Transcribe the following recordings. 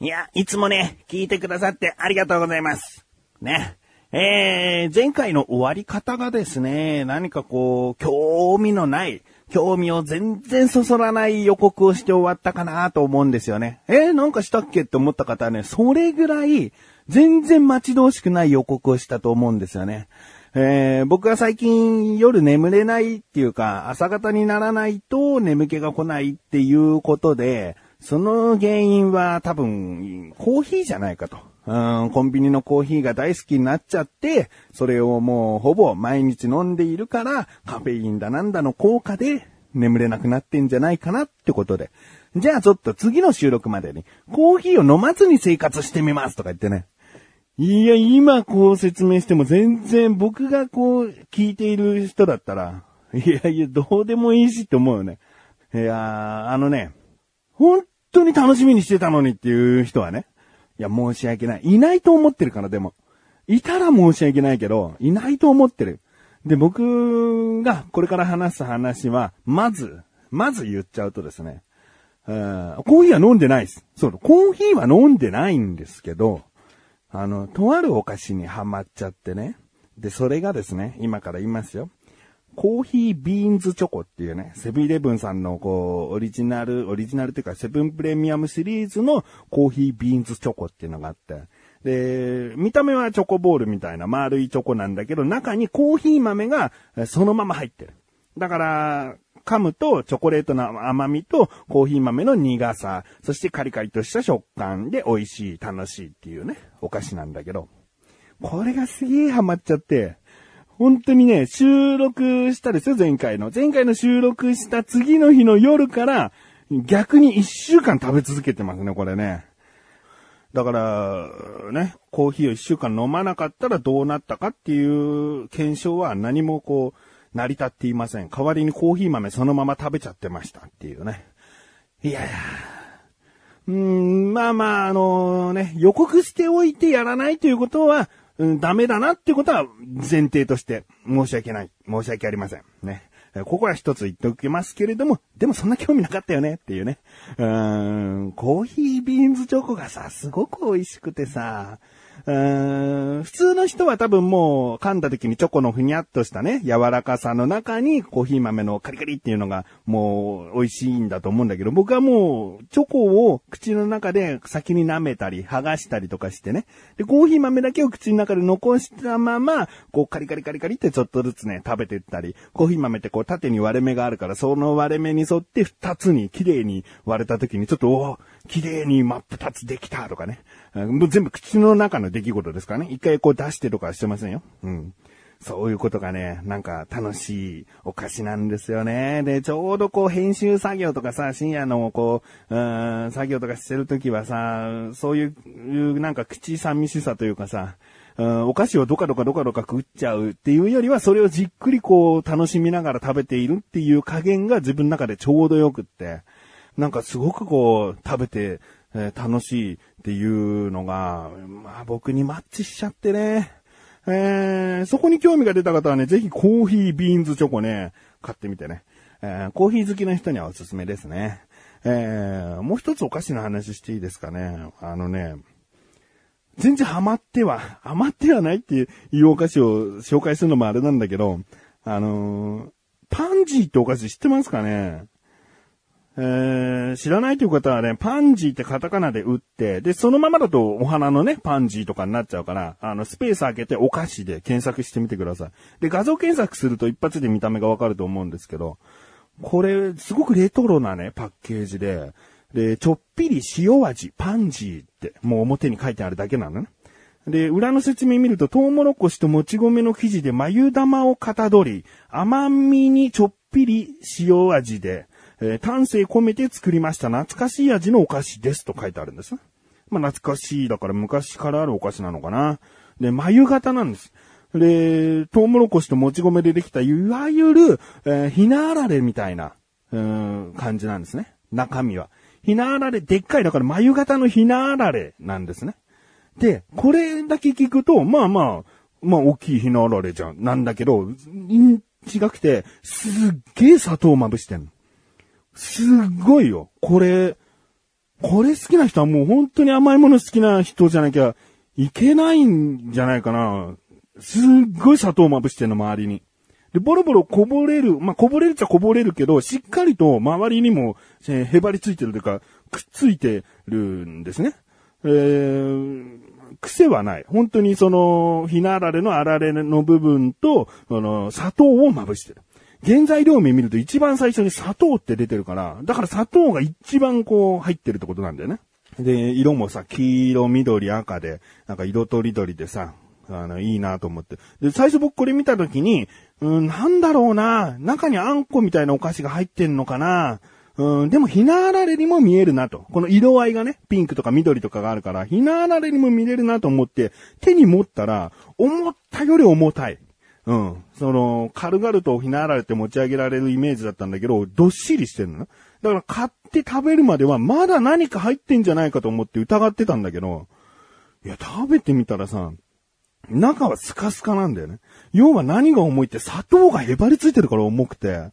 いや、いつもね、聞いてくださってありがとうございます。ね。えー、前回の終わり方がですね、何かこう、興味のない、興味を全然そそらない予告をして終わったかなと思うんですよね。えー、なんかしたっけって思った方はね、それぐらい、全然待ち遠しくない予告をしたと思うんですよね。えー、僕は最近夜眠れないっていうか、朝方にならないと眠気が来ないっていうことで、その原因は多分、コーヒーじゃないかと。うん、コンビニのコーヒーが大好きになっちゃって、それをもうほぼ毎日飲んでいるから、カフェインだなんだの効果で眠れなくなってんじゃないかなってことで。じゃあちょっと次の収録までに、コーヒーを飲まずに生活してみますとか言ってね。いや、今こう説明しても全然僕がこう聞いている人だったら、いやいや、どうでもいいしって思うよね。いやー、あのね、本当に楽しみにしてたのにっていう人はね、いや、申し訳ない。いないと思ってるから、でも。いたら申し訳ないけど、いないと思ってる。で、僕がこれから話す話は、まず、まず言っちゃうとですね、うんコーヒーは飲んでないです。そう、コーヒーは飲んでないんですけど、あの、とあるお菓子にハマっちゃってね。で、それがですね、今から言いますよ。コーヒービーンズチョコっていうね、セブンイレブンさんのこう、オリジナル、オリジナルっていうか、セブンプレミアムシリーズのコーヒービーンズチョコっていうのがあって、で、見た目はチョコボールみたいな丸いチョコなんだけど、中にコーヒー豆がそのまま入ってる。だから、噛むとチョコレートの甘みとコーヒー豆の苦さ、そしてカリカリとした食感で美味しい、楽しいっていうね、お菓子なんだけど、これがすげえハマっちゃって、本当にね、収録したですよ、前回の。前回の収録した次の日の夜から、逆に一週間食べ続けてますね、これね。だから、ね、コーヒーを一週間飲まなかったらどうなったかっていう検証は何もこう、成り立っていません。代わりにコーヒー豆そのまま食べちゃってましたっていうね。いやいや。うーん、まあまあ、あのね、予告しておいてやらないということは、うん、ダメだなってことは前提として申し訳ない。申し訳ありません。ね。ここは一つ言っておきますけれども、でもそんな興味なかったよねっていうね。うーん、コーヒービーンズチョコがさ、すごく美味しくてさ、うーん普通の人は多分もう噛んだ時にチョコのふにゃっとしたね、柔らかさの中にコーヒー豆のカリカリっていうのがもう美味しいんだと思うんだけど、僕はもうチョコを口の中で先に舐めたり剥がしたりとかしてね。で、コーヒー豆だけを口の中で残したまま、こうカリカリカリカリってちょっとずつね、食べてったり、コーヒー豆ってこう縦に割れ目があるから、その割れ目に沿って二つに綺麗に割れた時にちょっと、おー綺麗に真っ二つできたとかね。もう全部口の中の出来事ですかね。一回こう出してとかしてませんよ。うん。そういうことがね、なんか楽しいお菓子なんですよね。で、ちょうどこう編集作業とかさ、深夜のこう、うん、作業とかしてるときはさ、そういう、なんか口寂しさというかさ、うん、お菓子をどかどかどかどか食っちゃうっていうよりは、それをじっくりこう楽しみながら食べているっていう加減が自分の中でちょうどよくって、なんかすごくこう食べて、えー楽しいっていうのが、まあ僕にマッチしちゃってね。えーそこに興味が出た方はね、ぜひコーヒービーンズチョコね、買ってみてね。えーコーヒー好きな人にはおすすめですね。えーもう一つお菓子の話していいですかね。あのね、全然ハマっては、ハマってはないっていうお菓子を紹介するのもあれなんだけど、あのーパンジーってお菓子知ってますかね？えー知らないという方はね、パンジーってカタカナで打って、で、そのままだとお花のね、パンジーとかになっちゃうから、あの、スペース開けてお菓子で検索してみてください。で、画像検索すると一発で見た目がわかると思うんですけど、これ、すごくレトロなね、パッケージで、で、ちょっぴり塩味、パンジーって、もう表に書いてあるだけなのね。で、裏の説明見ると、トウモロコシともち米の生地で眉玉をかたどり、甘みにちょっぴり塩味で、えー丹精込めて作りました懐かしい味のお菓子ですと書いてあるんです。まあ、懐かしいだから昔からあるお菓子なのかな。で、眉型なんです。で、トウモロコシともち米でできた、いわゆる、えーひなあられみたいな、うーん、感じなんですね。中身は。ひなあられ、でっかい、だから眉型のひなあられなんですね。で、これだけ聞くと、まあまあ、まあ大きいひなあられじゃん、なんだけど、違くて、すっげえ砂糖まぶしてんの。すっごいよ。これ、これ好きな人はもう本当に甘いもの好きな人じゃなきゃいけないんじゃないかな。すっごい砂糖まぶしてんの、周りに。で、ボロボロこぼれる、まあ、こぼれるっちゃこぼれるけど、しっかりと周りにも、えーへばりついてるというか、くっついてるんですね。えー、癖はない。本当にその、ひなあられのあられの部分と、その、砂糖をまぶしてる。原材料名見ると一番最初に砂糖って出てるから、だから砂糖が一番こう入ってるってことなんだよね。で、色もさ、黄色、緑、赤で、なんか色とりどりでさ、あの、いいなと思って。で、最初僕これ見たときに、うん、なんだろうな、中にあんこみたいなお菓子が入ってんのかな、うん、でもひなあられにも見えるなと。この色合いがね、ピンクとか緑とかがあるから、ひなあられにも見れるなと思って、手に持ったら、思ったより重たい。うん。その、軽々とひなあられて持ち上げられるイメージだったんだけど、どっしりしてるの？だから買って食べるまではまだ何か入ってんじゃないかと思って疑ってたんだけど、いや、食べてみたらさ、中はスカスカなんだよね。要は何が重いって砂糖がへばりついてるから重くて。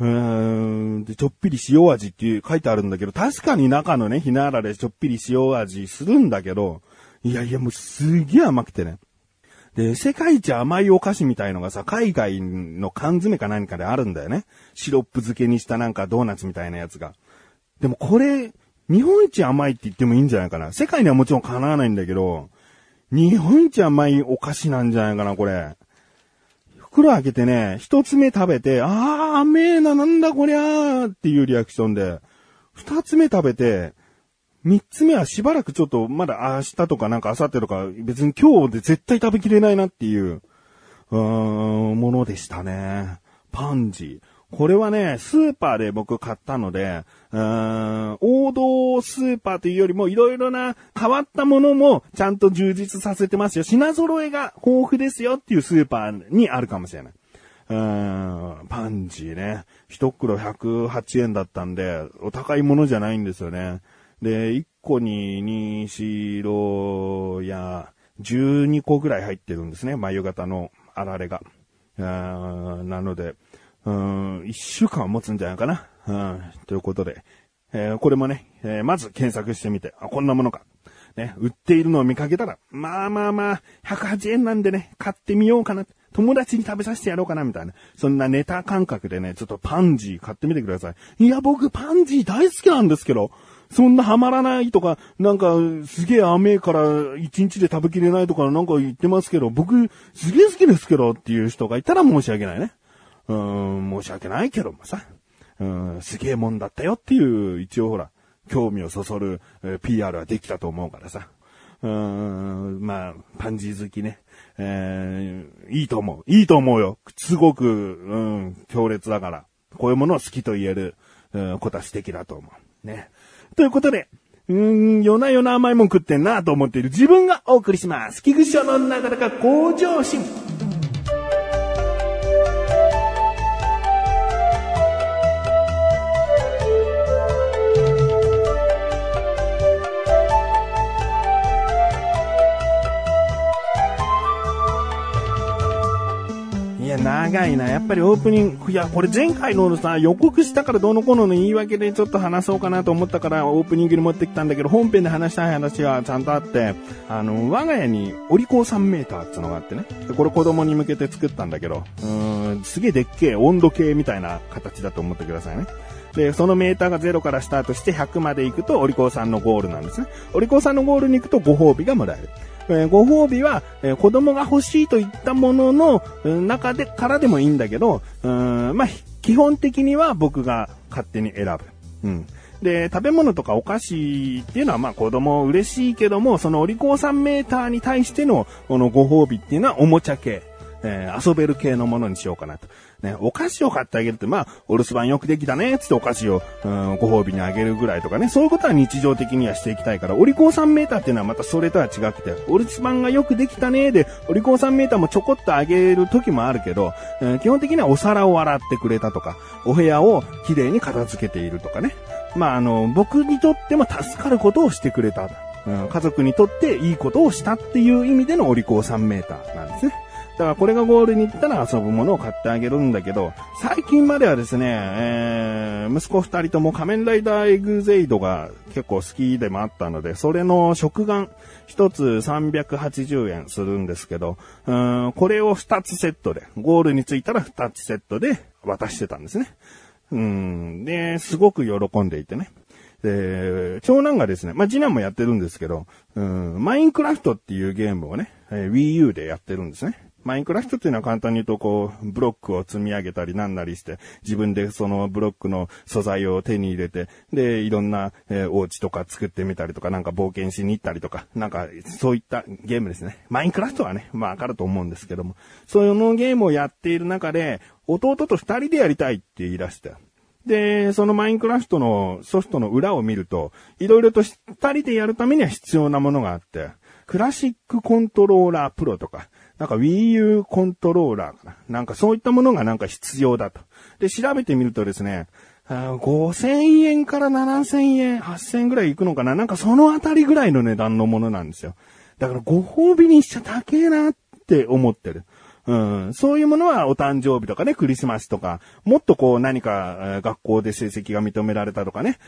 うーん。で、ちょっぴり塩味っていう書いてあるんだけど、確かに中のね、ひなあられちょっぴり塩味するんだけど、いやいやもうすげえ甘くてね。で、世界一甘いお菓子みたいのがさ、海外の缶詰か何かであるんだよね。シロップ漬けにしたなんかドーナツみたいなやつが。でもこれ、日本一甘いって言ってもいいんじゃないかな。世界にはもちろんかなわないんだけど、日本一甘いお菓子なんじゃないかな、これ。袋開けてね、一つ目食べて、あー、甘えな、なんだこりゃーっていうリアクションで、二つ目食べて、三つ目はしばらくちょっと、まだ明日とかなんか明後日とか、別に今日で絶対食べきれないなっていう、うーん、ものでしたね。パンジー。これはね、スーパーで僕買ったので、うーん王道スーパーというよりもいろいろな変わったものもちゃんと充実させてますよ。品揃えが豊富ですよっていうスーパーにあるかもしれない。うーん、パンジーね。一袋108円だったんで、お高いものじゃないんですよね。で、1個に2、4、6や12個ぐらい入ってるんですね。眉型のあられが。なので、うん、1週間は持つんじゃないかな。うん、ということで、えーこれもね、えーまず検索してみて、あ、こんなものか。ね、売っているのを見かけたら、まあまあまあ、108円なんでね、買ってみようかな。友達に食べさせてやろうかな、みたいな。そんなネタ感覚でね、ちょっとパンジー買ってみてください。いや、僕パンジー大好きなんですけど、そんなハマらないとか、なんか、すげえ甘えから一日で食べきれないとかなんか言ってますけど、僕、すげえ好きですけどっていう人がいたら申し訳ないね。うん、申し訳ないけどもさ。うん、すげえもんだったよっていう、一応ほら、興味をそそる、えー PR はできたと思うからさ。うーん、まあ、パンジー好きね。えーいいと思う。いいと思うよ。すごく、うん、強烈だから。こういうものを好きと言える、うん、ことは素敵だと思う。ね。ということで、うーん、夜な夜な甘いもん食ってんなと思っている自分がお送りします。菊池賞のなかなか向上心。長いな。やっぱりオープニング、いや、これ前回のさ、予告したからどうのこうのの言い訳でちょっと話そうかなと思ったからオープニングに持ってきたんだけど、本編で話したい話はちゃんとあって、あの、我が家にお利口3メーターってのがあってね。これ子供に向けて作ったんだけど、うーん、すげえでっけえ温度計みたいな形だと思ってくださいね。で、そのメーターが0からスタートして100まで行くと、お利口さんのゴールなんですね。お利口さんのゴールに行くとご褒美がもらえる。えーご褒美は、えー子供が欲しいといったものの中でからでもいいんだけど、うんまあ、基本的には僕が勝手に選ぶ。うん。で、食べ物とかお菓子っていうのはまあ子供嬉しいけども、そのお利口さんメーターに対してのこのご褒美っていうのはおもちゃ系。えー遊べる系のものにしようかなと。ね、お菓子を買ってあげるって、まあ、お留守番よくできたね、つってお菓子を、うん、ご褒美にあげるぐらいとかね、そういうことは日常的にはしていきたいから、お利口さんメーターっていうのはまたそれとは違くて、お留守番がよくできたね、で、お利口さんメーターもちょこっとあげる時もあるけど、えー基本的にはお皿を洗ってくれたとか、お部屋をきれいに片付けているとかね。まあ、あの、僕にとっても助かることをしてくれた。うん、家族にとっていいことをしたっていう意味でのお利口さんメーターなんですね。だからこれがゴールに行ったら遊ぶものを買ってあげるんだけど、最近まではですね、えー、息子二人とも仮面ライダーエグゼイドが結構好きでもあったので、それの食玩一つ380円するんですけど、うーんこれを二つセットで、ゴールに着いたら二つセットで渡してたんですね。うん。で、すごく喜んでいてね。で、長男がですね、まあ、次男もやってるんですけど、うん、マインクラフトっていうゲームをね、えー、Wii U でやってるんですね。マインクラフトっていうのは簡単に言うと、こう、ブロックを積み上げたりなんなりして、自分でそのブロックの素材を手に入れて、で、いろんな、えー、お家とか作ってみたりとか、なんか冒険しに行ったりとか、なんか、そういったゲームですね。マインクラフトはね、まあわかると思うんですけども、そのゲームをやっている中で、弟と二人でやりたいって言い出して、で、そのマインクラフトのソフトの裏を見ると、いろいろと二人でやるためには必要なものがあって、クラシックコントローラープロとか、なんか Wii U コントローラーかな。なんかそういったものがなんか必要だと。で、調べてみるとですね、5000円から7000円、8000円ぐらいいくのかななんかそのあたりぐらいの値段のものなんですよ。だからご褒美にしちゃ高えなって思ってる。うん。そういうものはお誕生日とかね、クリスマスとか、もっとこう何か学校で成績が認められたとかね、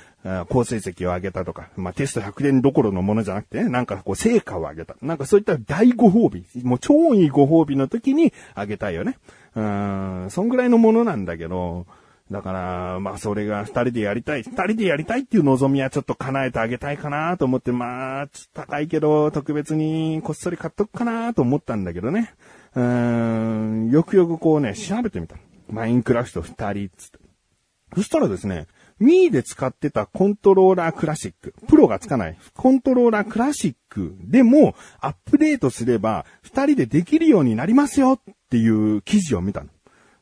高成績を上げたとか、まあテスト100点どころのものじゃなくてね、なんかこう成果を上げた。なんかそういった大ご褒美、もう超いいご褒美の時にあげたいよね。うん、そんぐらいのものなんだけど、だから、まあそれが二人でやりたい。二人でやりたいっていう望みはちょっと叶えてあげたいかなと思って、まあ、高いけど特別にこっそり買っとくかなと思ったんだけどね。うーん、よくよくこうね、調べてみた。マインクラフト二人つって。そしたらですね、ミーで使ってたコントローラークラシック、プロがつかないコントローラークラシックでもアップデートすれば二人でできるようになりますよっていう記事を見たの。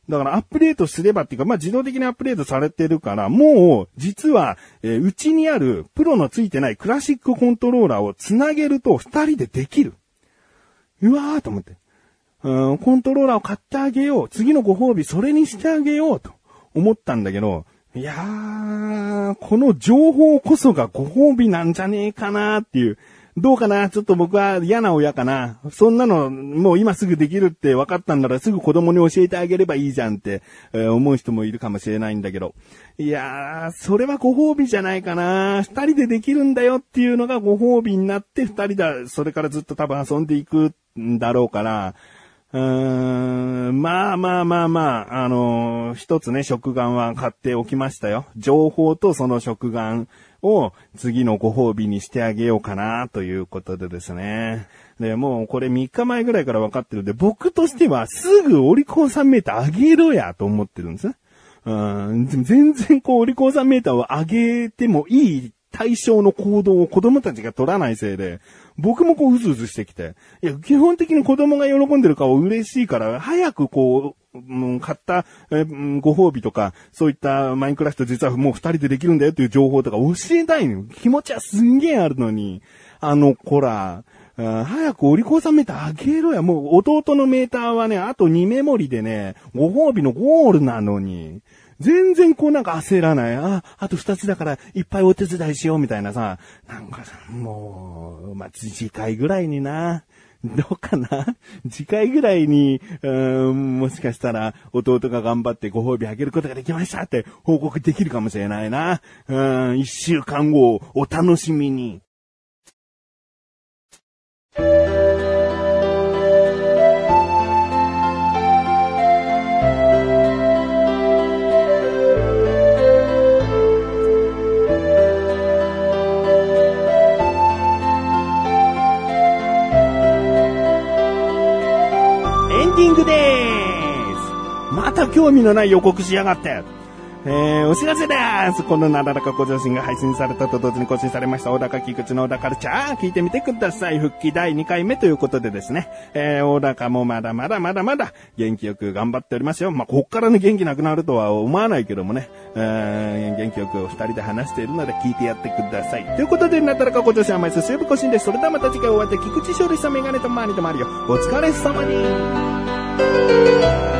だからアップデートすればっていうか、まあ、自動的にアップデートされてるから、もう、実は、えー、うちにあるプロのついてないクラシックコントローラーをつなげると二人でできる。うわーと思って。コントローラーを買ってあげよう。次のご褒美それにしてあげようと思ったんだけど、いやー、この情報こそがご褒美なんじゃねえかなっていう。どうかな？ちょっと僕は嫌な親かなそんなの、もう今すぐできるって分かったんならすぐ子供に教えてあげればいいじゃんって、えー、思う人もいるかもしれないんだけど。いやー、それはご褒美じゃないかな二人でできるんだよっていうのがご褒美になって二人だ、それからずっと多分遊んでいくんだろうから、うーん、まあまあまあまあ、あのー、一つね、食玩は買っておきましたよ。情報とその食玩を次のご褒美にしてあげようかな、ということでですね。で、もうこれ3日前ぐらいから分かってるんで、僕としてはすぐオリコン3メーター上げろや、と思ってるんです。うん、全然こう、オリコン3メーターを上げてもいい対象の行動を子供たちが取らないせいで、僕もこううずうずしてきて、いや、基本的に子供が喜んでる顔嬉しいから、早くこう、うん、買った、えご褒美とか、そういったマインクラフト実はもう二人でできるんだよっていう情報とか教えたいの。気持ちはすんげえあるのに、あの子ら、早くお利口さんメーターあげろや。もう弟のメーターはね、あと2メモリでね、ご褒美のゴールなのに。全然こうなんか焦らない。あ、あと二つだからいっぱいお手伝いしようみたいなさ。なんかさ、もう、まあ、次回ぐらいにな。どうかな？次回ぐらいに、うーん、もしかしたら弟が頑張ってご褒美あげることができましたって報告できるかもしれないな。うーん、一週間後お楽しみに。味のない予告しやがって。えー、お知らせです。このなだらか向上心が配信されたと同時に更新されました、小高菊池の小高カルチャー、聞いてみてください。復帰第2回目ということでですね、えー、小高もまだまだまだまだ元気よく頑張っておりますよ。まあ、こっからね、元気なくなるとは思わないけどもね、えー、元気よく二人で話しているので聞いてやってください。ということで、なだらか向上心は毎週水曜日更新です。それではまた次回お会いで菊池勝利さんメガネとマリとマリオ、お疲れ様に。